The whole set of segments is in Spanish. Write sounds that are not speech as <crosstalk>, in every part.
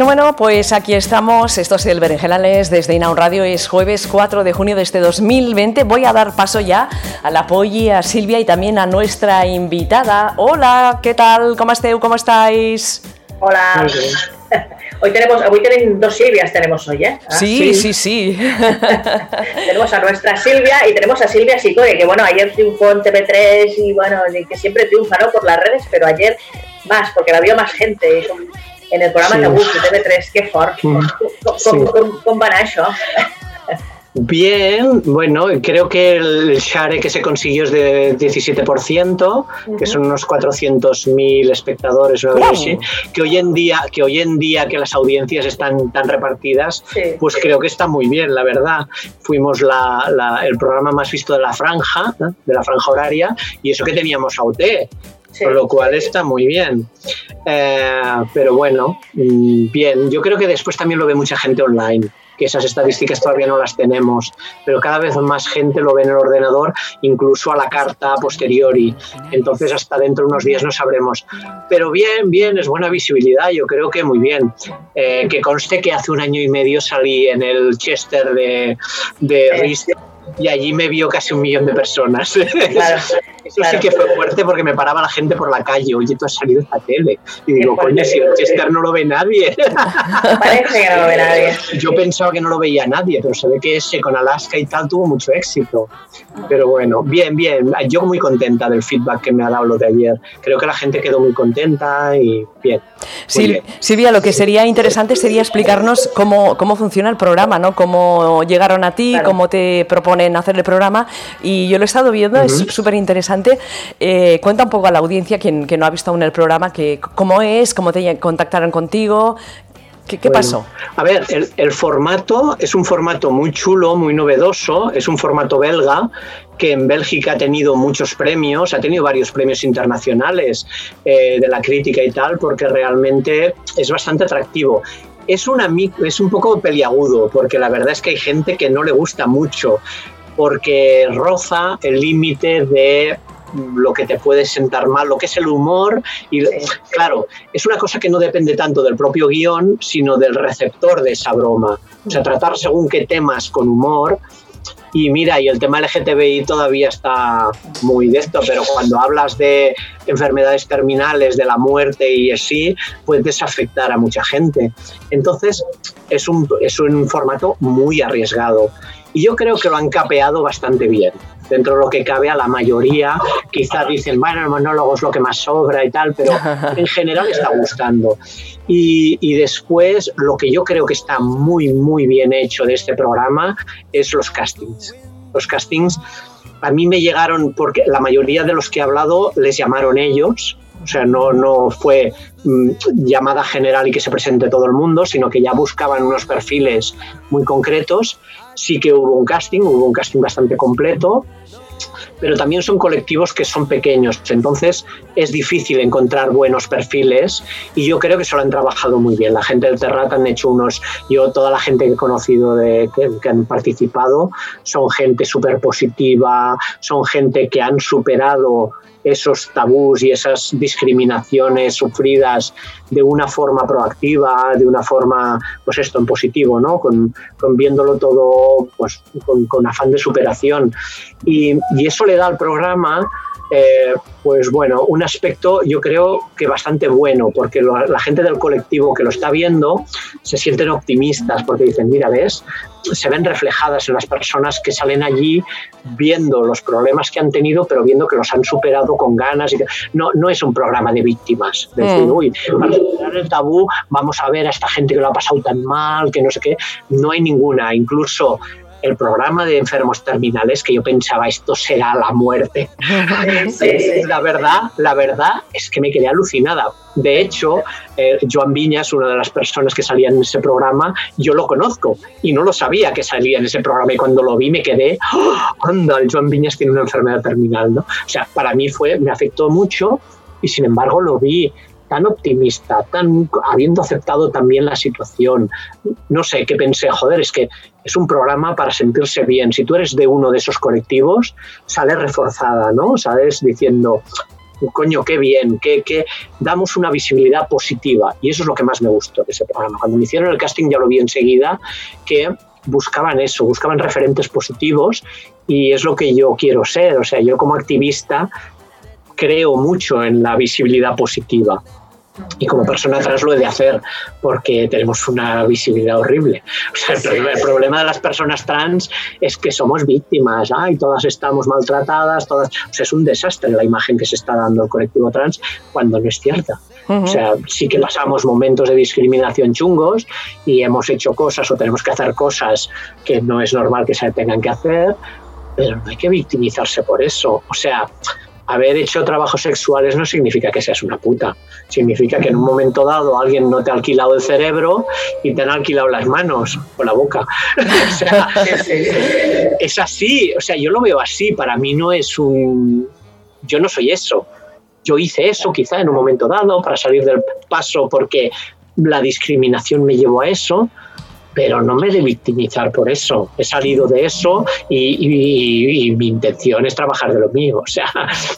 Bueno, bueno, pues aquí estamos. Esto es el Berenjenales desde Inaun Radio. Es jueves 4 de junio de este 2020. Voy a dar paso ya a la Polly, a Silvia y también a nuestra invitada. Hola, ¿qué tal? ¿Cómo esteu? ¿Cómo estáis? Hola. <laughs> Hoy tenemos, hoy tienen dos Silvias tenemos hoy, ¿eh? Ah, sí, sí, sí. <laughs> tenemos a nuestra Silvia y tenemos a Silvia Sicoe, que bueno, ayer triunfó en TV3 y bueno, que siempre triunfa, ¿no? Por las redes, pero ayer más, porque la vio más gente en el programa de TV3, qué fort. Mm. Com, com, Bien, bueno, creo que el share que se consiguió es de 17%, que son unos 400.000 espectadores o así, que hoy en día, que hoy en día que las audiencias están tan repartidas, pues creo que está muy bien, la verdad. Fuimos la, el programa más visto de la franja, de la franja horaria, y eso que teníamos a UT. Con lo cual está muy bien. Eh, pero bueno, mm, bien. Yo creo que después también lo ve mucha gente online que esas estadísticas todavía no las tenemos, pero cada vez más gente lo ve en el ordenador, incluso a la carta posteriori. Entonces, hasta dentro de unos días no sabremos. Pero bien, bien, es buena visibilidad, yo creo que muy bien. Eh, que conste que hace un año y medio salí en el Chester de, de y allí me vio casi un millón de personas. <laughs> Eso sí que fue fuerte porque me paraba la gente por la calle. Oye, tú has salido esta tele. Y digo, coño, si el Chester no lo ve nadie. <laughs> Parece que no lo ve nadie. Yo pensaba que no lo veía nadie, pero se ve que ese con Alaska y tal tuvo mucho éxito. Pero bueno, bien, bien. Yo muy contenta del feedback que me ha dado lo de ayer. Creo que la gente quedó muy contenta y bien. Silvia, lo que sería interesante sería explicarnos cómo, cómo funciona el programa, ¿no? Cómo llegaron a ti, cómo te proponen hacer el programa. Y yo lo he estado viendo, es súper interesante. Eh, cuenta un poco a la audiencia, quien, que no ha visto aún el programa, que, cómo es, cómo te contactaron contigo, ¿Qué, pasó? A ver, el, formato es un formato muy chulo, muy novedoso, es un formato belga que en Bélgica ha tenido muchos premios, ha tenido varios premios internacionales eh, de la crítica y tal, porque realmente es bastante atractivo. Es, una, es un poco peliagudo, porque la verdad es que hay gente que no le gusta mucho, porque roza el límite de lo que te puede sentar mal, lo que es el humor. Y claro, es una cosa que no depende tanto del propio guion, sino del receptor de esa broma. O sea, tratar según qué temas con humor. Y mira, y el tema LGTBI todavía está muy de esto, pero cuando hablas de enfermedades terminales, de la muerte y así, puedes afectar a mucha gente. Entonces, es un, es un formato muy arriesgado. Y yo creo que lo han capeado bastante bien. Dentro de lo que cabe a la mayoría, quizás dicen, bueno, el monólogo es lo que más sobra y tal, pero <laughs> en general está gustando. Y, y, después, lo que yo creo que está muy, muy bien hecho de este programa es los castings. Los castings a mí me llegaron, porque la mayoría de los que he hablado les llamaron ellos, o sea, no, no fue mm, llamada general y que se presente todo el mundo, sino que ya buscaban unos perfiles muy concretos. Sí que hubo un casting, hubo un casting bastante completo, pero también son colectivos que son pequeños, entonces es difícil encontrar buenos perfiles y yo creo que se lo han trabajado muy bien. La gente del Terrat han hecho unos, yo toda la gente que he conocido de, que, que han participado son gente súper positiva, son gente que han superado esos tabús y esas discriminaciones sufridas de una forma proactiva, de una forma, pues esto, en positivo, ¿no? Con, viéndolo todo, pues, con, afán de superación. Y, y, eso le da al programa eh, pues bueno, un aspecto yo creo que bastante bueno, porque la gente del colectivo que lo está viendo se sienten optimistas, porque dicen, mira, ves, se ven reflejadas en las personas que salen allí viendo los problemas que han tenido, pero viendo que los han superado con ganas. Y no, no es un programa de víctimas, de decir, mm. uy, para superar el tabú vamos a ver a esta gente que lo ha pasado tan mal, que no sé qué. No hay ninguna, incluso el programa de enfermos terminales que yo pensaba esto será la muerte. <laughs> La verdad, la verdad es que me quedé alucinada. De hecho, eh, Joan Viñas, una de las personas que salía en ese programa, yo lo conozco y no lo sabía que salía en ese programa y cuando lo vi me quedé, ¡Oh! anda, el Joan Viñas tiene una enfermedad terminal, ¿no? O sea, para mí fue, me afectó mucho y sin embargo lo vi tan optimista, tan habiendo aceptado también la situación. No sé, qué pensé, joder, es que es un programa para sentirse bien. Si tú eres de uno de esos colectivos, sales reforzada, ¿no? Sales diciendo, coño, qué bien, que, que damos una visibilidad positiva. Y eso es lo que más me gustó de ese programa. Cuando me hicieron el casting ya lo vi enseguida, que buscaban eso, buscaban referentes positivos y es lo que yo quiero ser. O sea, yo como activista creo mucho en la visibilidad positiva y como persona trans lo he de hacer porque tenemos una visibilidad horrible. el, problema, de las personas trans es que somos víctimas, y todas estamos maltratadas, todas, es un desastre la imagen que se está dando al colectivo trans cuando no es cierta. O sea, sí que pasamos momentos de discriminación chungos y hemos hecho cosas o tenemos que hacer cosas que no es normal que se tengan que hacer, pero no hay que victimizarse por eso. O sea, haber hecho trabajos sexuales no significa que seas una puta. Significa que en un momento dado alguien no te ha alquilado el cerebro y te han alquilado las manos o la boca. <laughs> o sea, es así. O sea, yo lo veo así. Para mí no es un. Yo no soy eso. Yo hice eso quizá en un momento dado para salir del paso porque la discriminación me llevó a eso pero no me he de victimizar por eso. He salido de eso y, mi intención es trabajar de lo mío. <laughs> O sea,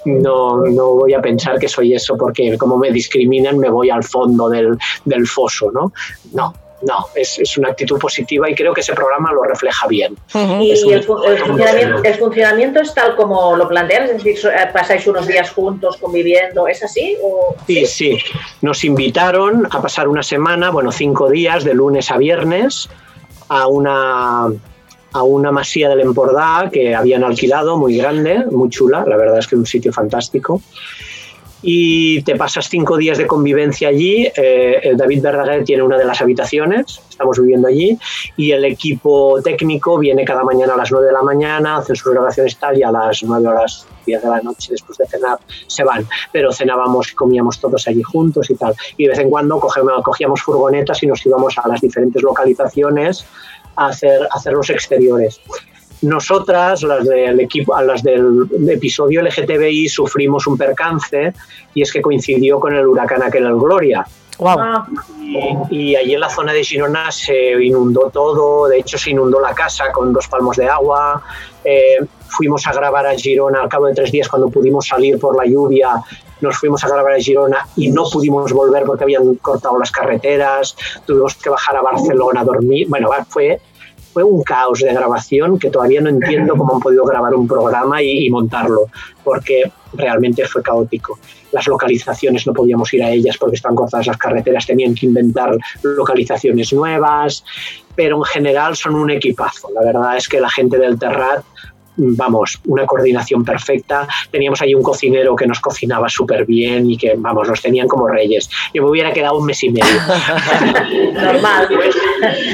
no, no, voy a pensar que soy eso porque como me discriminan me voy al fondo del, del foso, ¿no? No, no, es, es, una actitud positiva y creo que ese programa lo refleja bien. Y el, funcionamiento, es tal como lo plantean, es decir, eh, pasáis unos días juntos conviviendo, ¿es así? Sí, sí, nos invitaron a pasar una semana, bueno, cinco días, de lunes a viernes, a una, a una masía del Empordà que habían alquilado, muy grande, muy chula, la verdad es que un sitio fantástico y te pasas cinco días de convivencia allí. Eh, David Verdaguer tiene una de las habitaciones, estamos viviendo allí, y el equipo técnico viene cada mañana a las nueve de la mañana, hacen sus grabaciones y tal, y a las nueve horas, 10 de la noche, después de cenar, se van. Pero cenábamos y comíamos todos allí juntos y tal. Y de vez en cuando cogíamos, cogíamos furgonetas y nos íbamos a las diferentes localizaciones a hacer, a hacer los exteriores. Nosotras, las del equipo, las del episodio LGTBI, sufrimos un percance y es que coincidió con el huracán aquel el Gloria. Wow. Y, allí en la zona de Girona se inundó todo, de hecho se inundó la casa con dos palmos de agua. Eh, fuimos a grabar a Girona al cabo de tres días cuando pudimos salir por la lluvia. Nos fuimos a grabar a Girona y no pudimos volver porque habían cortado las carreteras. Tuvimos que bajar a Barcelona a dormir. Bueno, fue fue un caos de grabación que todavía no entiendo cómo han podido grabar un programa y, montarlo, porque realmente fue caótico. Las localizaciones no podíamos ir a ellas porque estaban cortadas las carreteras, tenían que inventar localizaciones nuevas, pero en general son un equipazo. La verdad es que la gente del Terrat vamos, una coordinación perfecta. Teníamos ahí un cocinero que nos cocinaba súper bien y que, vamos, nos tenían como reyes. Yo me hubiera quedado un mes y medio. <laughs> Normal. Fue,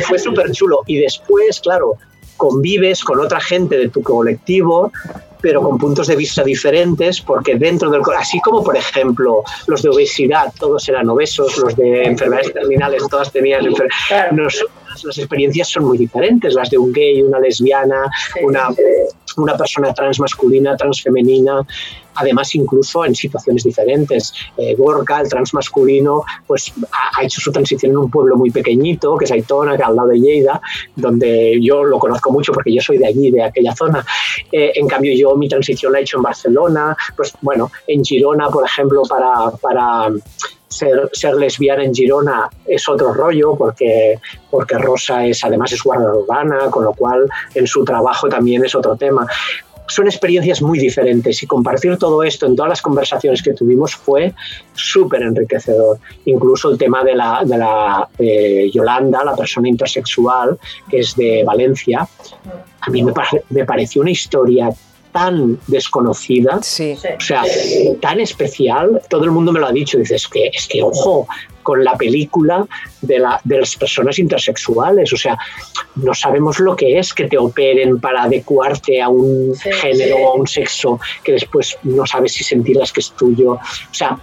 fue súper chulo. Y después, claro, convives con otra gente de tu colectivo pero con puntos de vista diferentes, porque dentro del así como por ejemplo los de obesidad, todos eran obesos, los de enfermedades terminales, todas tenían enfermedades las experiencias son muy diferentes, las de un gay, una lesbiana, una, una persona transmasculina, transfemenina, además incluso en situaciones diferentes. Eh, Gorka, el transmasculino, pues ha, hecho su transición en un pueblo muy pequeñito, que es Aitona, que al lado de Lleida, donde yo lo conozco mucho porque yo soy de allí, de aquella zona. Eh, en cambio, yo mi transición la he hecho en Barcelona, pues bueno, en Girona, por ejemplo, para, para ser, ser, lesbiana en Girona es otro rollo porque, porque Rosa es además es guarda urbana, con lo cual en su trabajo también es otro tema. Son experiencias muy diferentes y compartir todo esto en todas las conversaciones que tuvimos fue súper enriquecedor. Incluso el tema de la, de la Yolanda, la persona intersexual, que es de Valencia, a mí me, me pareció una historia tan desconocida, o sea, tan especial, todo el mundo me lo ha dicho, dices que es que ojo con la película de, la, de las personas intersexuales, o sea, no sabemos lo que es que te operen para adecuarte a un género o a un sexo que después no sabes si sentirlas que es tuyo, o sea,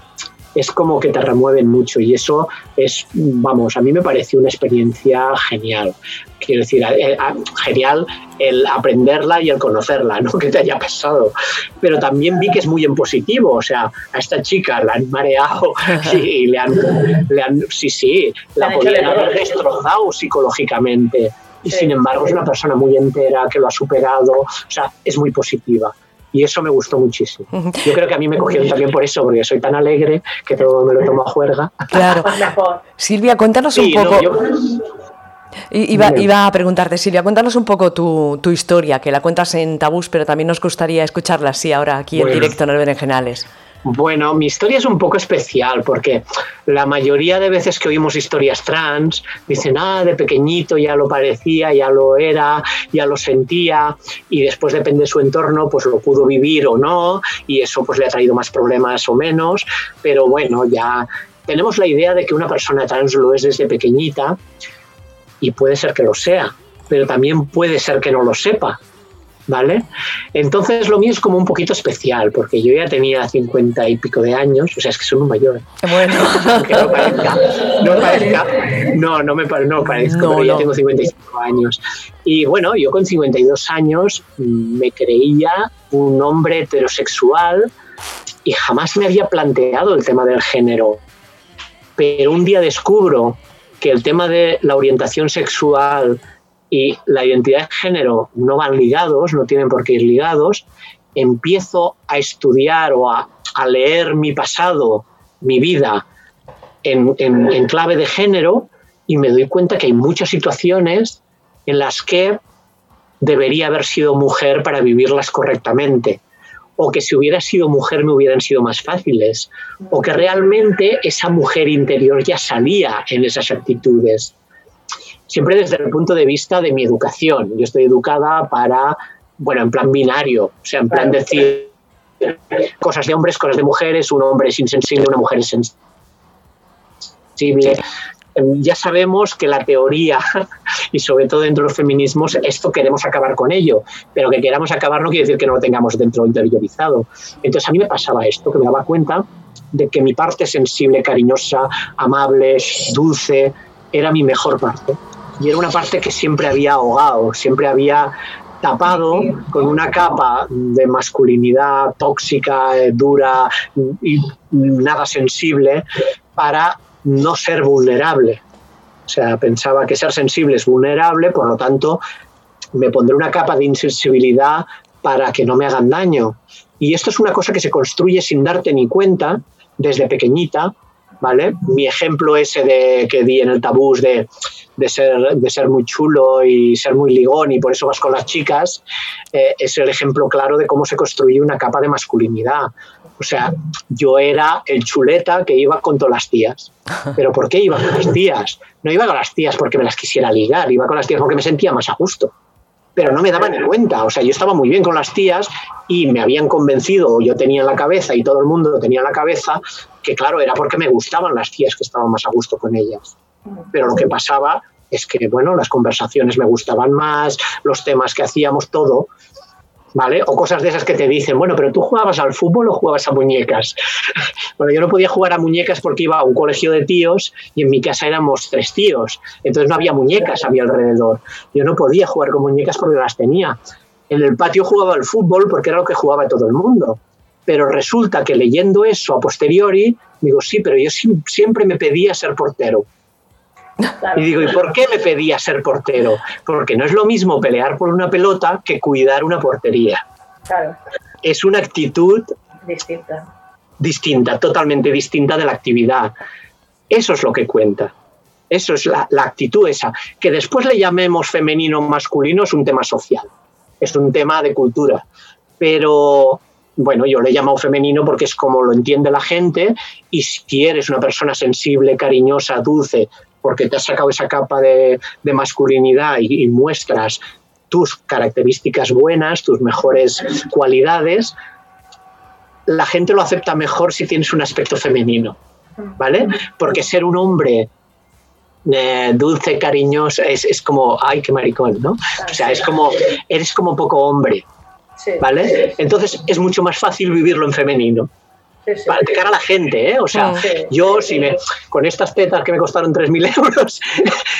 es como que te remueven mucho y eso es, vamos, a mí me pareció una experiencia genial. Quiero decir, eh, genial el aprenderla y el conocerla, <laughs> no que te haya pasado. Pero también vi que es muy en positivo, o sea, a esta chica la han mareado <laughs> y le han, le han sí, sí, la podían haber destrozado psicológicamente. Y sin embargo es una persona muy entera que lo ha superado, o sea, es muy positiva y eso me gustó muchísimo. Yo creo que a mí me cogieron también por eso, porque soy tan alegre que todo me lo tomo a juerga. Claro. <laughs> Silvia, cuéntanos un poco. Iba, a preguntarte, Silvia, cuéntanos un poco tu, historia, que la cuentas en Tabús, pero también nos gustaría escucharla así ahora aquí en directo en el Berenjenales. Bueno, mi historia es un poco especial porque la mayoría de veces que oímos historias trans dicen, ah, de pequeñito ya lo parecía, ya lo era, ya lo sentía y después depende de su entorno, pues lo pudo vivir o no y eso pues le ha traído más problemas o menos, pero bueno, ya tenemos la idea de que una persona trans lo es desde pequeñita y puede ser que lo sea, pero también puede ser que no lo sepa ¿vale? Entonces lo mío es como un poquito especial, porque yo ya tenía cincuenta y pico de años, o sea, es que soy muy mayor. Bueno. no parezca, no <laughs> parezca, no, no me no parezco, pero ya tengo 55 años. Y bueno, yo con 52 años me creía un hombre heterosexual y jamás me había planteado el tema del género. Pero un día descubro que el tema de la orientación sexual y la identidad de género no van ligados, no tienen por qué ir ligados, empiezo a estudiar o a, leer mi pasado, mi vida, en, clave de género y me doy cuenta que hay muchas situaciones en las que debería haber sido mujer para vivirlas correctamente, o que si hubiera sido mujer me hubieran sido más fáciles, o que realmente esa mujer interior ya salía en esas actitudes siempre desde el punto de vista de mi educación. Yo estoy educada para, bueno, en plan binario, o sea, en plan decir cosas de hombres, cosas de mujeres, un hombre es insensible, una mujer es sensible. Em, ya sabemos que la teoría, <laughs> y sobre todo dentro de los feminismos, esto queremos acabar con ello, pero que queramos acabar no quiere decir que no lo tengamos dentro interiorizado. Entonces a mí me pasaba esto, que me daba cuenta de que mi parte sensible, cariñosa, amable, dulce, era mi mejor parte y era una parte que siempre había ahogado, siempre había tapado con una capa de masculinidad tóxica, eh, dura y nada sensible para no ser vulnerable. O sea, pensaba que ser sensible es vulnerable, por lo tanto, me pondré una capa de insensibilidad para que no me hagan daño. Y esto es una cosa que se construye sin darte ni cuenta desde pequeñita, ¿vale? Mi ejemplo ese de, que di en el tabús de de ser, de ser muy chulo y ser muy ligón y por eso vas con las chicas, eh, es el ejemplo claro de cómo se construye una capa de masculinidad. O sea, yo era el chuleta que iba con todas las tías. ¿Pero por qué iba con las tías? No iba con las tías porque me las quisiera ligar, iba con las tías porque me sentía más a gusto. Pero no me daba ni cuenta. O sea, yo estaba muy bien con las tías y me habían convencido, yo tenía en la cabeza y todo el mundo tenía en la cabeza, que claro, era porque me gustaban las tías que estaban más a gusto con ellas. Pero lo que pasaba es que, bueno, las conversaciones me gustaban más, los temas que hacíamos, todo, ¿vale? O cosas de esas que te dicen, bueno, pero tú jugabas al fútbol o jugabas a muñecas. <laughs> bueno, yo no podía jugar a muñecas porque iba a un colegio de tíos y en mi casa éramos tres tíos, entonces no había muñecas a mi alrededor. Yo no podía jugar con muñecas porque las tenía. En el patio jugaba al fútbol porque era lo que jugaba todo el mundo. Pero resulta que leyendo eso a posteriori, digo, sí, pero yo siempre me pedía ser portero. Y digo, ¿y por qué me pedía ser portero? Porque no es lo mismo pelear por una pelota que cuidar una portería. Claro. Es una actitud distinta. Distinta, totalmente distinta de la actividad. Eso es lo que cuenta. Eso es la, la actitud esa. Que después le llamemos femenino o masculino es un tema social. Es un tema de cultura. Pero bueno, yo le he llamado femenino porque es como lo entiende la gente y si eres una persona sensible, cariñosa, dulce, porque te has sacado esa capa de, masculinidad y, muestras tus características buenas, tus mejores cualidades, la gente lo acepta mejor si tienes un aspecto femenino, ¿vale? Porque ser un hombre eh, dulce, cariñoso, es, como, ay, qué maricón, ¿no? O sea, es como, eres como poco hombre, ¿vale? Entonces es mucho más fácil vivirlo en femenino para cara a la gente, ¿eh? O sea, yo si me, con estas tetas que me costaron 3.000 <laughs> euros,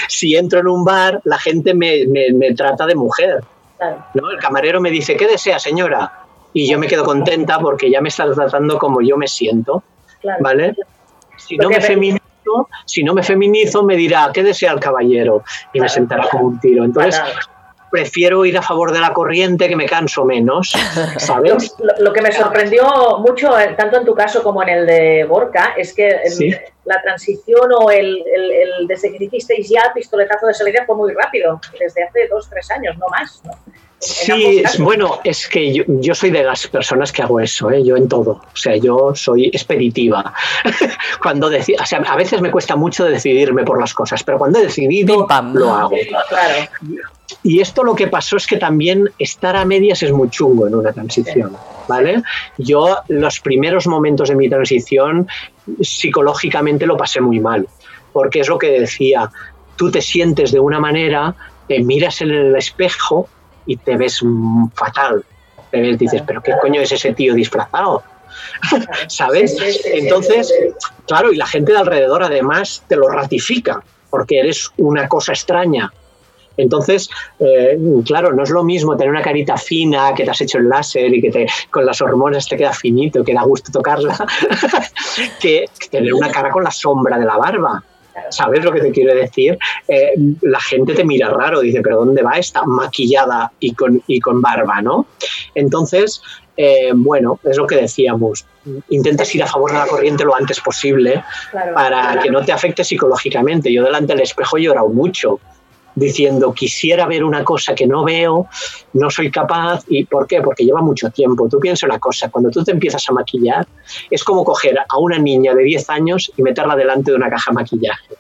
si entro en un bar, la gente me, me, trata de mujer. ¿no? El camarero me dice, ¿qué desea, señora? Y yo me quedo contenta porque ya me está tratando como yo me siento, ¿vale? Si no me feminizo, si no me feminizo, me dirá, ¿qué desea el caballero? Y me sentará como un tiro. Entonces, prefiero ir a favor de la corriente que me canso menos, ¿sabes? <laughs> Lo, que me sorprendió mucho, eh, tanto en tu caso como en el de Borca, es que la transición o el, desde que hicisteis ya pistoletazo de salida fue muy rápido, desde hace dos, tres años, no más, ¿no? Sí, bueno, es que yo, soy de las personas que hago eso, ¿eh? yo en todo. O sea, yo soy expeditiva. <laughs> cuando o sea, a veces me cuesta mucho decidirme por las cosas, pero cuando he decidido, lo hago. Claro. Y esto lo que pasó es que también estar a medias es muy chungo en una transición, ¿vale? Yo los primeros momentos de mi transición psicológicamente lo pasé muy mal, porque es lo que decía, tú te sientes de una manera, te miras en el espejo y te ves fatal. Te ves, dices, pero ¿qué coño es ese tío disfrazado? <laughs> ¿Sabes? Entonces, claro, y la gente de alrededor además te lo ratifica, porque eres una cosa extraña. Entonces, eh, claro, no es lo mismo tener una carita fina, que te has hecho el láser y que te, con las hormonas te queda finito, que da gusto tocarla, <laughs> que tener una cara con la sombra de la barba. ¿Sabes lo que te quiero decir? Eh, la gente te mira raro, dice, pero ¿dónde va esta maquillada y con, y con barba, no? Entonces, eh, bueno, es lo que decíamos. Intentas ir a favor de la corriente lo antes posible para que no te afecte psicológicamente. Yo delante del espejo he llorado mucho diciendo quisiera ver una cosa que no veo, no soy capaz. ¿Y por qué? Porque lleva mucho tiempo. Tú piensas una cosa, cuando tú te empiezas a maquillar, es como coger a una niña de 10 años y meterla delante de una caja de maquillaje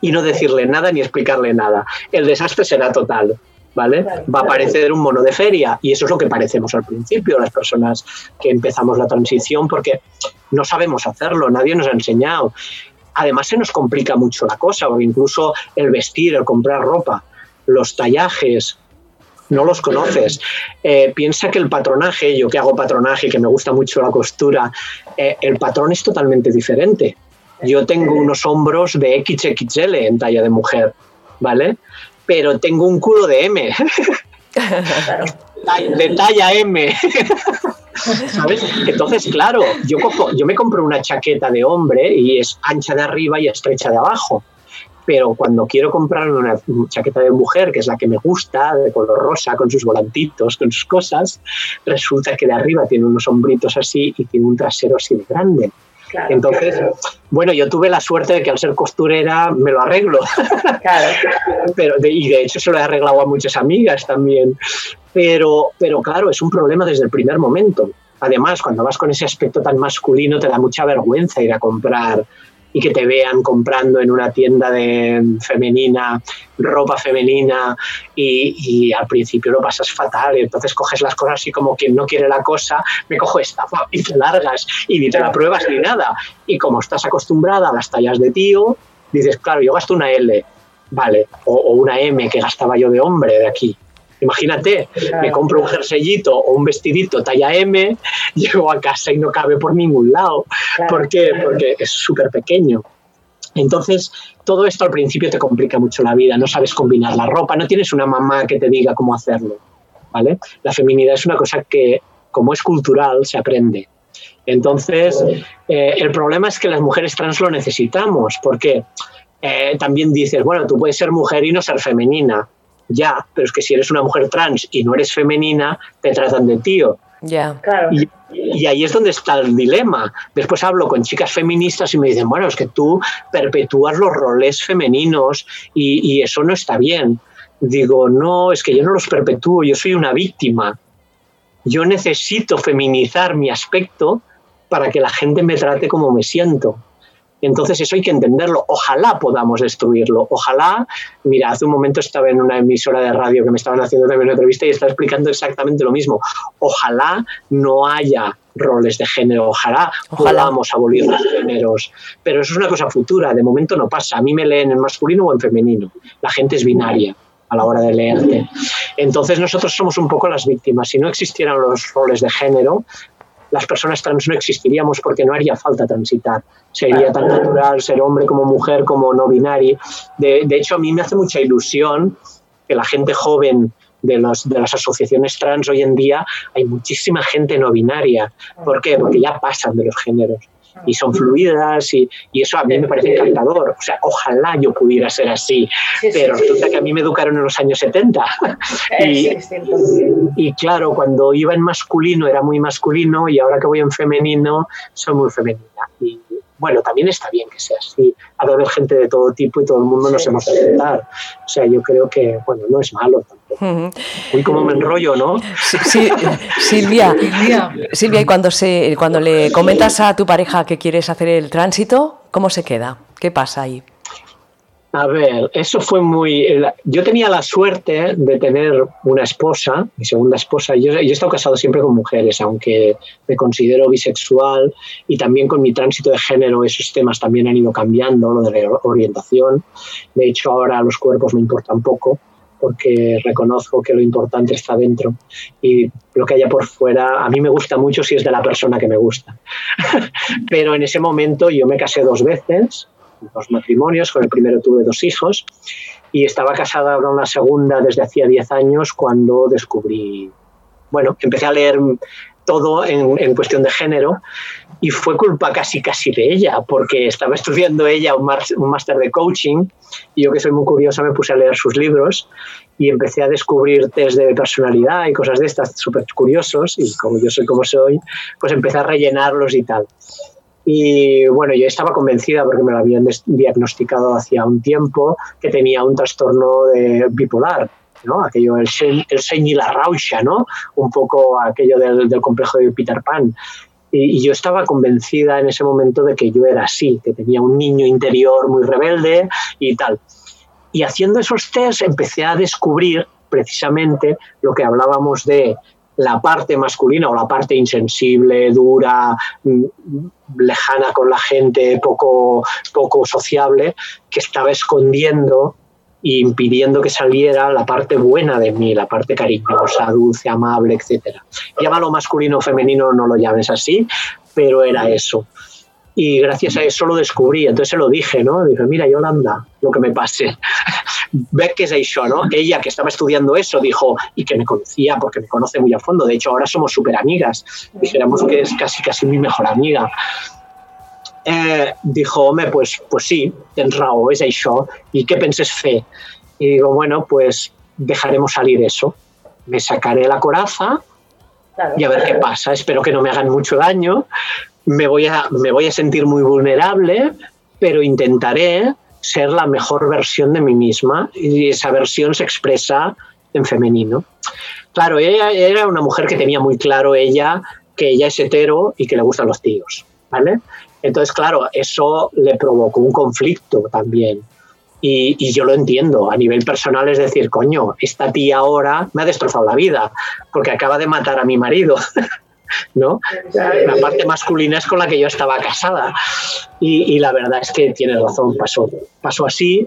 y no decirle nada ni explicarle nada. El desastre será total. ¿Vale? Va a parecer un mono de feria y eso es lo que parecemos al principio, las personas que empezamos la transición, porque no sabemos hacerlo, nadie nos ha enseñado además se nos complica mucho la cosa, porque incluso el vestir, el comprar ropa, los tallajes, no los conoces. Eh, piensa que el patronaje, yo que hago patronaje, que me gusta mucho la costura, eh, el patrón es totalmente diferente. Yo tengo unos hombros de XXL en talla de mujer, ¿vale? Pero tengo un culo de M. <laughs> de talla M. <laughs> ¿Sabes? Entonces, claro, yo, yo me compro una chaqueta de hombre y es ancha de arriba y estrecha de abajo. Pero cuando quiero comprarme una chaqueta de mujer, que es la que me gusta, de color rosa, con sus volantitos, con sus cosas, resulta que de arriba tiene unos hombritos así y tiene un trasero así de grande. Entonces, bueno, yo tuve la suerte de que al ser costurera me lo arreglo. <laughs> pero y de hecho se lo he arreglado a muchas amigas también. Pero, pero claro, es un problema desde el primer momento. Además, cuando vas con ese aspecto tan masculino, te da mucha vergüenza ir a comprar y que te vean comprando en una tienda de femenina, ropa femenina y, al principio lo pasas fatal y entonces coges las cosas así como quien no quiere la cosa, me cojo esta y te largas y ni te la pruebas ni nada. Y como estás acostumbrada a las tallas de tío, dices, claro, yo gasto una L, vale, o una M que gastaba yo de hombre de aquí Imagínate, me compro un jerseyito o un vestidito talla M, <laughs> llego a casa y no cabe por ningún lado. ¿Por qué? Porque es súper pequeño. Entonces, todo esto al principio te complica mucho la vida, no sabes combinar la ropa, no tienes una mamá que te diga cómo hacerlo. ¿vale? La feminidad es una cosa que, como es cultural, se aprende. Entonces, eh, el problema es que las mujeres trans lo necesitamos, porque eh, también dices, bueno, tú puedes ser mujer y no ser femenina ya, pero es que si eres una mujer trans y no eres femenina, te tratan de tío. Ya, claro. Y, ahí es donde está el dilema. Después hablo con chicas feministas y me dicen, bueno, es que tú perpetúas los roles femeninos y, y eso no está bien. Digo, no, es que yo no los perpetúo, yo soy una víctima. Yo necesito feminizar mi aspecto para que la gente me trate como me siento. Entonces eso hay que entenderlo. Ojalá podamos destruirlo. Ojalá, mira, hace un momento estaba en una emisora de radio que me estaban haciendo también una entrevista y estaba explicando exactamente lo mismo. Ojalá no haya roles de género, ojalá, podamos abolir los géneros. Pero eso es una cosa futura, de momento no pasa. A mí me leen en masculino o en femenino. La gente es binaria a la hora de leerte. Entonces nosotros somos un poco las víctimas. Si no existieran los roles de género, las personas trans no existiríamos porque no haría falta transitar. Sería tan natural ser hombre como mujer, como no binario. De, hecho, a mí me hace mucha ilusión que la gente joven de, los, de las asociaciones trans hoy en día hay muchísima gente no binaria. ¿Por qué? Porque ya pasan de los géneros. Y son fluidas y, y, eso a mí me parece encantador. O sea, ojalá yo pudiera ser así, pero resulta que a mí me educaron en los años 70. y, y, claro, cuando iba en masculino era muy masculino y ahora que voy en femenino soy muy femenina. Y, bueno, también está bien que sea así. Ha de haber gente de todo tipo y todo el mundo nos hemos de O sea, yo creo que, bueno, no es malo tampoco. Uy, cómo me enrollo, ¿no? Sí, Silvia, Silvia, y cuando, se, cuando le comentas a tu pareja que quieres hacer el tránsito, ¿cómo se queda? ¿Qué pasa ahí? A ver, eso fue muy... Yo tenía la suerte de tener una esposa, mi segunda esposa. Yo, yo he estado casado siempre con mujeres, aunque me considero bisexual y también con mi tránsito de género esos temas también han ido cambiando, lo de la orientación. De hecho, ahora los cuerpos me importan poco porque reconozco que lo importante está dentro y lo que haya por fuera a mí me gusta mucho si es de la persona que me gusta. <laughs> Pero en ese momento yo me casé dos veces dos matrimonios, con el primero tuve dos hijos y estaba casada con la segunda desde hacía 10 años cuando descubrí, bueno, empecé a leer todo en, cuestión de género y fue culpa casi casi de ella, porque estaba estudiando ella un, máster de coaching y yo que soy muy curiosa me puse a leer sus libros y empecé a descubrir test de personalidad y cosas de estas súper curiosos y como yo soy como soy, pues empecé a rellenarlos y tal. Y bueno, yo estaba convencida porque me lo habían diagnosticado hacía un tiempo que tenía un trastorno de bipolar, ¿no? Aquello, el, el y la raucha, ¿no? Un poco aquello del, del complejo de Peter Pan. Y, y, yo estaba convencida en ese momento de que yo era así, que tenía un niño interior muy rebelde y tal. Y haciendo esos test empecé a descubrir precisamente lo que hablábamos de la parte masculina o la parte insensible, dura, mm, lejana con la gente, poco, poco sociable, que estaba escondiendo e impidiendo que saliera la parte buena de mí, la parte cariñosa, dulce, amable, etc. Llámalo masculino o femenino, no lo llames así, pero era eso y gracias a eso lo descubrí. Entonces se lo dije, ¿no? Dije, mira, Yolanda, lo que me pase. Ve que es eso, ¿no? Ella que estaba estudiando eso dijo, y que me conocía porque me conoce muy a fondo. De hecho, ahora somos súper amigas. Dijéramos que es casi, casi mi mejor amiga. Eh, dijo, hombre, pues, pues sí, tens raó, es eso. ¿Y qué penses fe? Y digo, bueno, pues dejaremos salir eso. Me sacaré la coraza y a ver qué pasa. Espero que no me hagan mucho daño, me voy a, me voy a sentir muy vulnerable, pero intentaré ser la mejor versión de mí misma y esa versión se expresa en femenino. Claro, ella era una mujer que tenía muy claro ella que ella es hetero y que le gustan los tíos, ¿vale? Entonces, claro, eso le provocó un conflicto también. Y, y, yo lo entiendo a nivel personal, es decir, coño, esta tía ahora me ha destrozado la vida porque acaba de matar a mi marido. <laughs> ¿no? La parte masculina es con la que yo estaba casada. Y, la verdad es que tiene razón, pasó, así.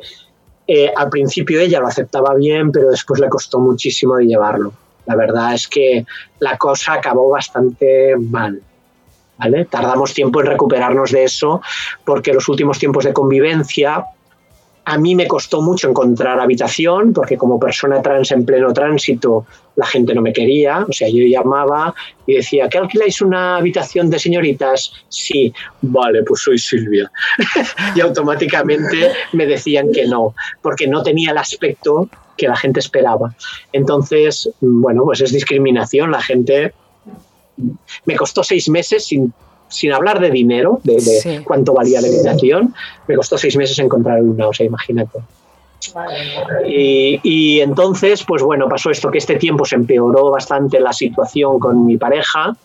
Eh, al principio ella lo aceptaba bien, pero después le costó muchísimo de llevarlo. La verdad es que la cosa acabó bastante mal. Tardamos tiempo en recuperarnos de eso porque los últimos tiempos de convivencia a mí me costó mucho encontrar habitación porque como persona trans en pleno tránsito la gente no me quería, o sea, yo llamaba y decía, ¿qué alquiláis una habitación de señoritas? Sí, vale, pues soy Silvia. <laughs> y automáticamente me decían que no, porque no tenía el aspecto que la gente esperaba. Entonces, bueno, pues es discriminación, la gente... Me costó seis meses sin sin hablar de dinero, de, cuánto valía la habitación, me costó seis meses encontrar una, o sea, imagínate. Y, y, entonces, pues bueno, pasó esto, que este tiempo se empeoró bastante la situación con mi pareja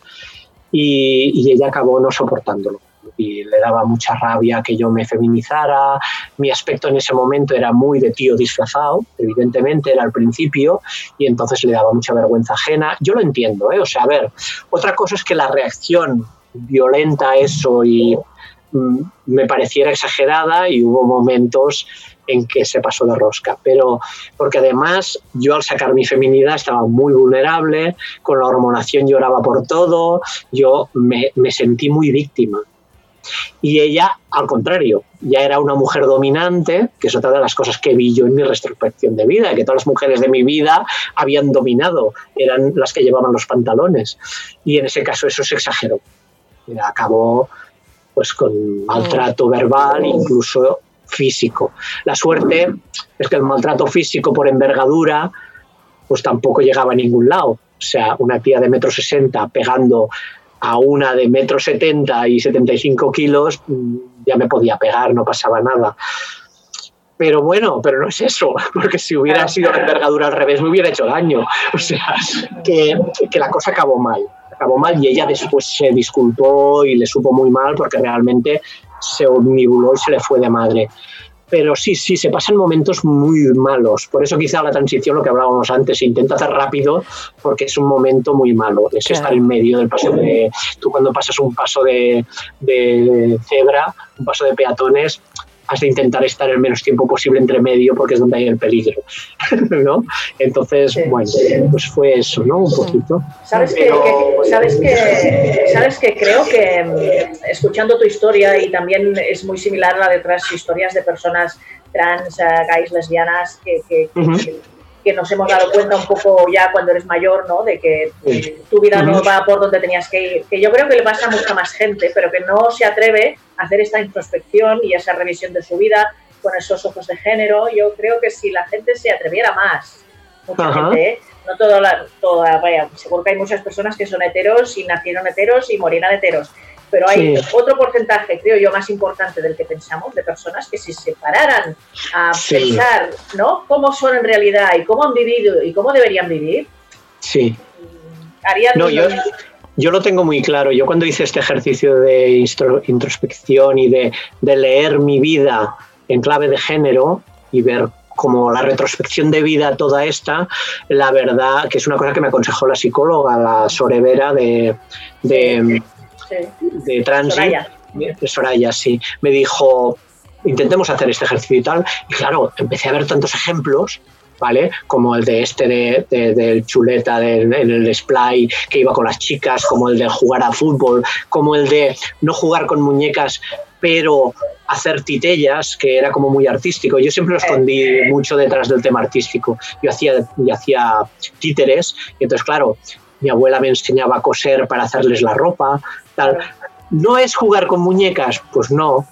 y, y ella acabó no soportándolo y le daba mucha rabia que yo me feminizara. Mi aspecto en ese momento era muy de tío disfrazado, evidentemente era al principio, y entonces le daba mucha vergüenza ajena. Yo lo entiendo, ¿eh? O sea, a ver, otra cosa es que la reacción violenta eso y mm, me pareciera exagerada y hubo momentos en que se pasó de rosca. Pero porque además yo al sacar mi feminidad estaba muy vulnerable, con la hormonación lloraba por todo, yo me, sentí muy víctima. Y ella, al contrario, ya era una mujer dominante, que es otra de las cosas que vi yo en mi retrospección de vida, que todas las mujeres de mi vida habían dominado, eran las que llevaban los pantalones. Y en ese caso eso se exageró acabó pues con maltrato verbal, incluso físico. La suerte es que el maltrato físico por envergadura pues tampoco llegaba a ningún lado. O sea, una tía de metro sesenta pegando a una de metro setenta y 75 kilos, mm, ya me podía pegar, no pasaba nada. Pero bueno, pero no es eso, <laughs> porque si hubiera sido la envergadura al revés me hubiera hecho daño. O sea, que, que la cosa acabó mal acabó mal y ella después se disculpó y le supo muy mal porque realmente se omnibuló y se le fue de madre. Pero sí, sí, se pasan momentos muy malos. Por eso quizá la transición, lo que hablábamos antes, se intenta hacer rápido porque es un momento muy malo. Es estar en medio del paso de... Tú cuando pasas un paso de, de cebra, un paso de peatones, has de intentar estar el menos tiempo posible entre medio porque es donde hay el peligro, <laughs> ¿no? Entonces, bueno, pues fue eso, ¿no? Un poquito. ¿Sabes que, sabes que, sabes que creo que mm, escuchando tu historia y también es muy similar a la de otras historias de personas trans, uh, gays, lesbianas que, que, que nos hemos dado cuenta un poco ya cuando eres mayor, ¿no? De que tu vida no va por donde tenías que ir. Que yo creo que le pasa a mucha más gente, pero que no se atreve a hacer esta introspección y esa revisión de su vida con esos ojos de género. Yo creo que si la gente se atreviera más, mucha gente, ¿eh? no toda la, toda, vaya, seguro que hay muchas personas que son heteros y nacieron heteros y morirán heteros, pero hay otro porcentaje, creo yo, más importante del que pensamos, de personas que si se pararan a pensar, ¿no? Cómo son en realidad y cómo han vivido y cómo deberían vivir. Sí. Harían no, yo, yo lo tengo muy claro. Yo cuando hice este ejercicio de introspección y de, de leer mi vida en clave de género y ver como la retrospección de vida toda esta, la verdad que es una cosa que me aconsejó la psicóloga, la Sorevera de, de, de Transit, de Soraya, sí, me dijo, intentemos hacer este ejercicio y tal. Y claro, empecé a ver tantos ejemplos, ¿vale? Como el de este de, del chuleta en el display que iba con las chicas, como el de jugar a fútbol, como el de no jugar con muñecas, pero hacer titellas, que era como muy artístico. Yo siempre lo escondí mucho detrás del tema artístico. Yo hacía, yo hacía títeres, y entonces, claro, mi abuela me enseñaba a coser para hacerles la ropa, tal. ¿No es jugar con muñecas? Pues no,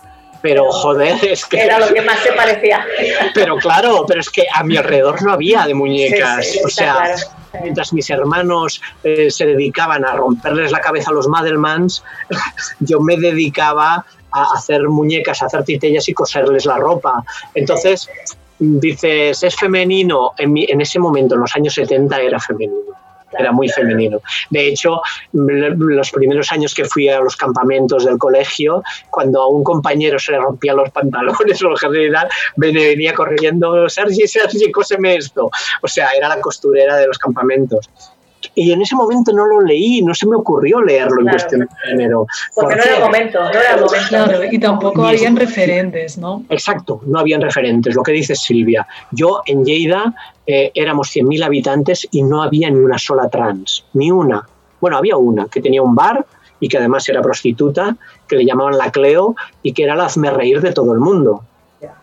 pero joder, es que... Era lo que más se parecía. Pero claro, pero es que a mi alrededor no había de muñecas. o sea, mientras mis hermanos eh, se dedicaban a romperles la cabeza a los Madelmans, <laughs> yo me dedicaba a hacer muñecas, a hacer titellas y coserles la ropa. Entonces, dices, es femenino. En, en ese momento, en los años 70, era femenino era muy femenino. De hecho, los primeros años que fui a los campamentos del colegio, cuando a un compañero se le rompían los pantalones <laughs> o lo general, venía corriendo, Sergi, Sergi, cóseme esto. O sea, era la costurera de los campamentos y en ese momento no lo leí, no se me ocurrió leerlo en cuestión de género. Porque no era el momento, no era el momento. y tampoco habían referentes, ¿no? Exacto, no habían referentes, lo que dice Silvia. Yo en Lleida eh, éramos 100.000 habitantes y no había ni una sola trans, ni una. Bueno, había una que tenía un bar y que además era prostituta, que le llamaban la Cleo y que era la hazme reír de todo el mundo.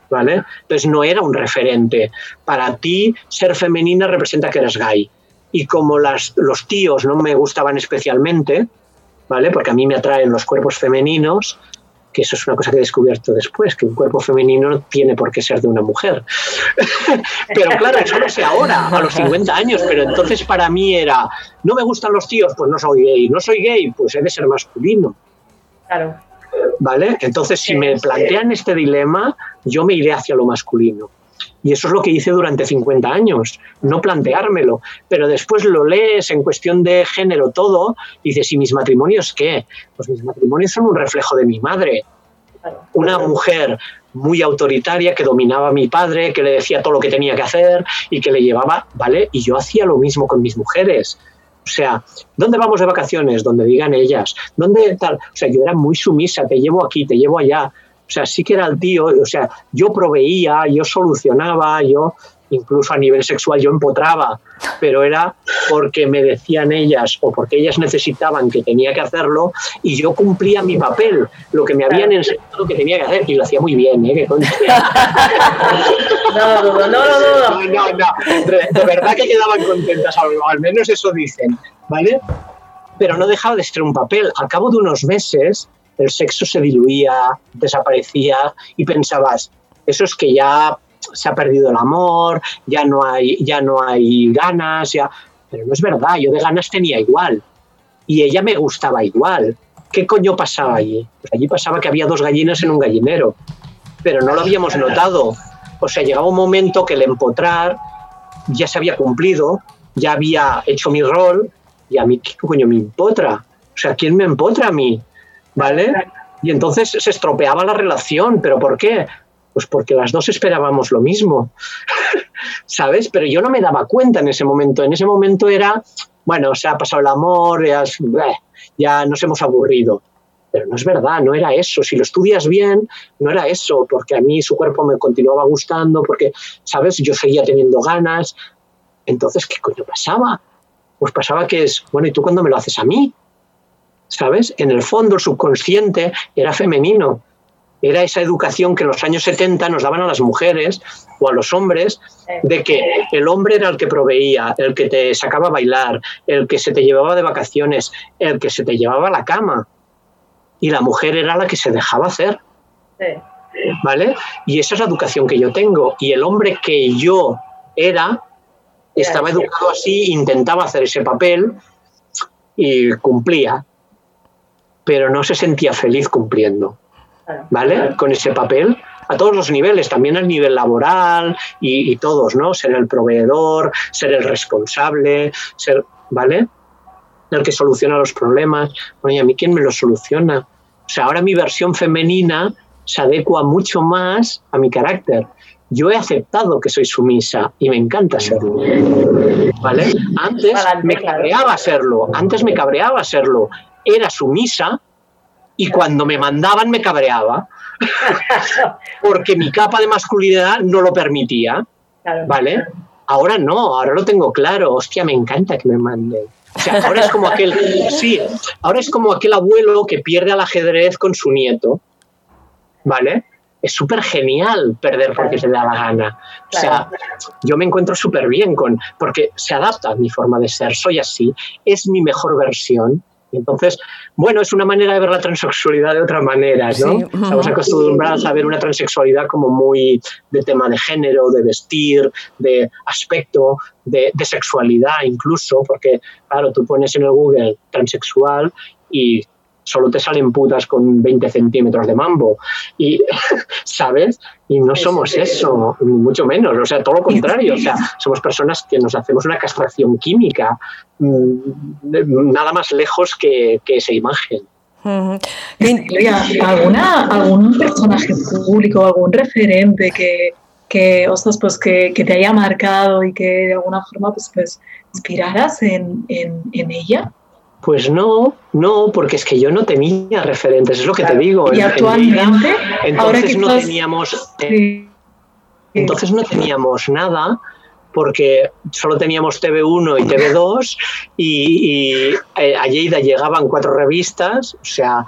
¿Vale? Entonces no era un referente. Para ti, ser femenina representa que eres gay y como las, los tíos no me gustaban especialmente, ¿vale? Porque a mí me atraen los cuerpos femeninos, que eso es una cosa que he descubierto después, que un cuerpo femenino no tiene por qué ser de una mujer. <laughs> pero claro, eso lo sé ahora, a los 50 años, pero entonces para mí era, no me gustan los tíos, pues no soy gay, no soy gay, pues he de ser masculino. Claro. ¿Vale? Entonces, si me plantean este dilema, yo me iré hacia lo masculino. Y eso es lo que hice durante 50 años, no planteármelo. Pero después lo lees en cuestión de género todo y dices, ¿y mis matrimonios qué? Pues mis matrimonios son un reflejo de mi madre. Una mujer muy autoritaria que dominaba a mi padre, que le decía todo lo que tenía que hacer y que le llevaba, ¿vale? Y yo hacía lo mismo con mis mujeres. O sea, ¿dónde vamos de vacaciones? Donde digan ellas. ¿Dónde tal? O sea, yo era muy sumisa, te llevo aquí, te llevo allá. O sea, sí que era el tío, o sea, yo proveía, yo solucionaba, yo incluso a nivel sexual yo empotraba, pero era porque me decían ellas o porque ellas necesitaban que tenía que hacerlo y yo cumplía mi papel, lo que me habían enseñado que tenía que hacer y lo hacía muy bien, ¿eh? <laughs> no, no, no, no, no, no, <laughs> no, de, verdad que quedaban contentas, al menos eso dicen, ¿vale? Pero no dejaba de ser un papel. Al cabo de unos meses el sexo se diluía, desaparecía y pensabas, eso es que ya se ha perdido el amor, ya no hay, ya no hay ganas, ya... Pero no es verdad, yo de ganas tenía igual. Y ella me gustaba igual. ¿Qué coño pasaba allí? Pues allí pasaba que había dos gallinas en un gallinero, pero no lo habíamos notado. O sea, llegaba un momento que el empotrar ya se había cumplido, ya había hecho mi rol, y a mí, ¿qué coño me empotra? O sea, ¿quién me empotra a mí? ¿Vale? Y entonces se estropeaba la relación, ¿pero por qué? Pues porque las dos esperábamos lo mismo, <laughs> ¿sabes? Pero yo no me daba cuenta en ese momento. En ese momento era, bueno, se ha pasado el amor, ya, ya nos hemos aburrido. Pero no es verdad, no era eso. Si lo estudias bien, no era eso, porque a mí su cuerpo me continuaba gustando, porque, ¿sabes? Yo seguía teniendo ganas. Entonces, ¿qué coño pasaba? Pues pasaba que es, bueno, ¿y tú cuándo me lo haces a mí? ¿Sabes? En el fondo, el subconsciente era femenino era esa educación que en los años 70 nos daban a las mujeres o a los hombres, de que el hombre era el que proveía, el que te sacaba a bailar, el que se te llevaba de vacaciones, el que se te llevaba a la cama. Y la mujer era la que se dejaba hacer. ¿Vale? Y esa es la educación que yo tengo. Y el hombre que yo era, estaba educado así, intentaba hacer ese papel y cumplía, pero no se sentía feliz cumpliendo. ¿vale? Con ese papel a todos los niveles, también al nivel laboral y, todos, ¿no? Ser el proveedor, ser el responsable, ser, ¿vale? El que soluciona los problemas. Oye, ¿a mí quién me lo soluciona? O sea, ahora mi versión femenina se adecua mucho más a mi carácter. Yo he aceptado que soy sumisa y me encanta serlo. ¿Vale? Antes me cabreaba serlo, antes me cabreaba serlo. Era sumisa y cuando me mandaban me cabreaba <laughs> porque mi capa de masculinidad no lo permitía, ¿vale? Ahora no, ahora lo tengo claro, hostia, me encanta que me manden. O sea, ahora es como aquel, <laughs> sí, ahora es como aquel abuelo que pierde al ajedrez con su nieto, ¿vale? Es súper genial perder porque se da la gana. O sea, yo me encuentro súper bien con, porque se adapta a mi forma de ser, soy así, es mi mejor versión, entonces, bueno, es una manera de ver la transexualidad de otra manera, ¿no? Estamos acostumbrados a ver una transexualidad como muy de tema de género, de vestir, de aspecto, de, de sexualidad incluso, porque, claro, tú pones en el Google transexual y solo te salen putas con 20 centímetros de mambo. Y, <laughs> ¿sabes? Y no somos eso, ni mucho menos. O sea, todo lo contrario. O sea, <laughs> somos personas que nos hacemos una castración química, mm, nada más lejos que, esa imagen. ¿alguna, ¿algún personaje público, algún referente que, que, pues que, te haya marcado y que de alguna forma pues, pues inspiraras en, en, en ella? Pues no, no, porque es que yo no tenía referentes, es lo que te digo. Y actualmente, entonces no teníamos, eh, entonces no teníamos nada porque solo teníamos TV1 y TV2 y, y eh, a Lleida llegaban cuatro revistas, o sea,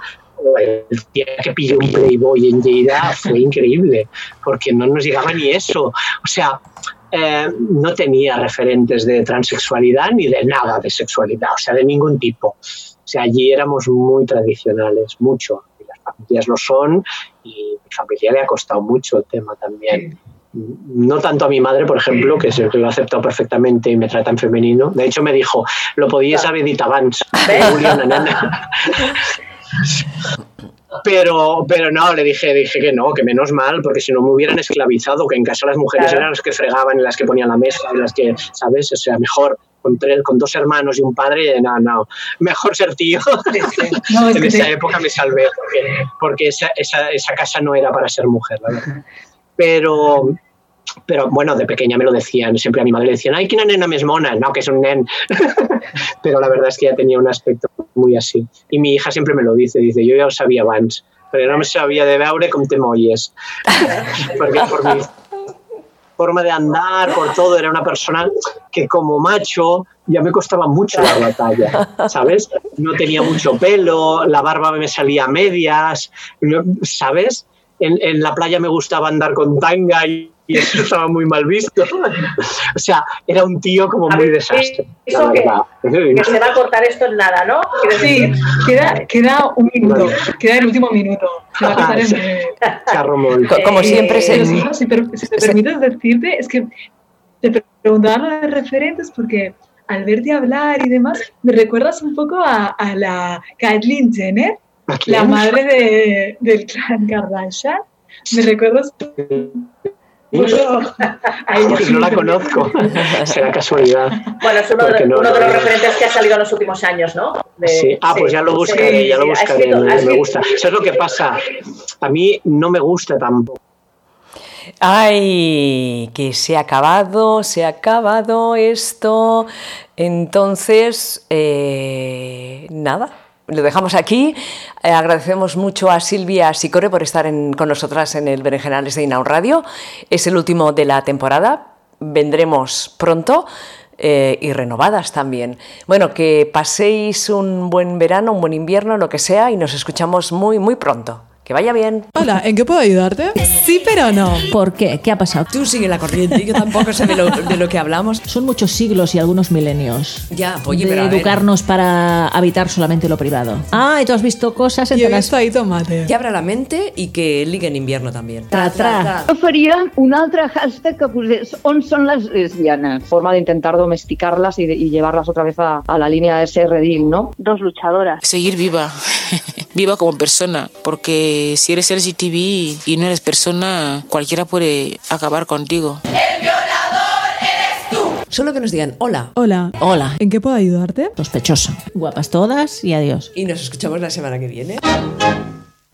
el día que pillé un Playboy en Lleida fue increíble, porque no nos llegaba ni eso. O sea, eh, no tenía referentes de transexualidad ni de nada de sexualidad, o sea, de ningún tipo. O sea, allí éramos muy tradicionales, mucho. Y las familias lo son y mi familia le ha costado mucho el tema también. No tanto a mi madre, por ejemplo, que, se, lo ha aceptado perfectamente y me trata en femenino. De hecho, me dijo, lo podías haber dicho antes, <laughs> <laughs> Pero, pero no, le dije, dije que no, que menos mal, porque si no me hubieran esclavizado, que en casa las mujeres eran las que fregaban las que ponían la mesa las que, ¿sabes? O sea, mejor con, tres, con dos hermanos y un padre, no, no, mejor ser tío. en esa época me salvé, porque, esa, esa, esa, casa no era para ser mujer, la verdad. Pero, pero bueno, de pequeña me lo decían, siempre a mi madre le decían, ay, que una nena es mona, no, que es un nen. <laughs> pero la verdad es que ya tenía un aspecto muy así. Y mi hija siempre me lo dice, dice, yo ya lo sabía antes, pero no me sabía de veure com te molles. <laughs> Porque por mi forma de andar, por todo, era una persona que como macho ya me costaba mucho la batalla, ¿sabes? No tenía mucho pelo, la barba me salía a medias, ¿sabes? En, en la playa me gustaba andar con tanga y y eso estaba muy mal visto. o sea, era un tío como muy desastre. Eso que, que, se va a cortar esto en nada, ¿no? Sí, queda, queda un minuto, queda el último minuto. Se va a cortar en... Como siempre se... si, si, me permites decirte, es que te preguntaba lo de referentes porque al verte hablar y demás, me recuerdas un poco a, a la Caitlyn Jenner, la madre de, del clan Kardashian. ¿Me recuerdas? <laughs> no la conozco, <laughs> será casualidad. Bueno, es uno, de, uno de, los referentes que ha salido en los últimos años, ¿no? sí. Ah, pues ya lo buscaré, ya lo buscaré, me, gusta. Eso es lo que pasa. A mí no me gusta tampoco. Ay, que se ha acabado, se ha acabado esto. Entonces, eh, nada, lo dejamos aquí. Eh, agradecemos mucho a Silvia Sicore por estar con nosotras en el Berenjenales de Inaun Radio. Es el último de la temporada. Vendremos pronto. Eh, y renovadas también. Bueno, que paséis un buen verano, un buen invierno, lo que sea, y nos escuchamos muy, muy pronto. Que vaya bien. Hola, ¿en qué puedo ayudarte? Sí, pero no. ¿Por qué? ¿Qué ha pasado? Tú sigue la corriente, yo tampoco sé de lo, que hablamos. Son muchos siglos y algunos milenios. Ya, oye, de educarnos para habitar solamente lo privado. Ah, y tú has visto cosas en las... ahí tomate. Que abra la mente y que ligue en invierno también. Tra, tra. Yo faria un altre hashtag que posés on son las lesbianas. Forma de intentar domesticarlas y, llevarlas otra vez a, a, la línea de ese redil, ¿no? Dos luchadoras. Seguir viva. Viva como persona, porque si eres LGTB y no eres persona, cualquiera puede acabar contigo. ¡El violador eres tú! Solo que nos digan hola. Hola. Hola. ¿En qué puedo ayudarte? Sospechoso. Guapas todas y adiós. Y nos escuchamos la semana que viene.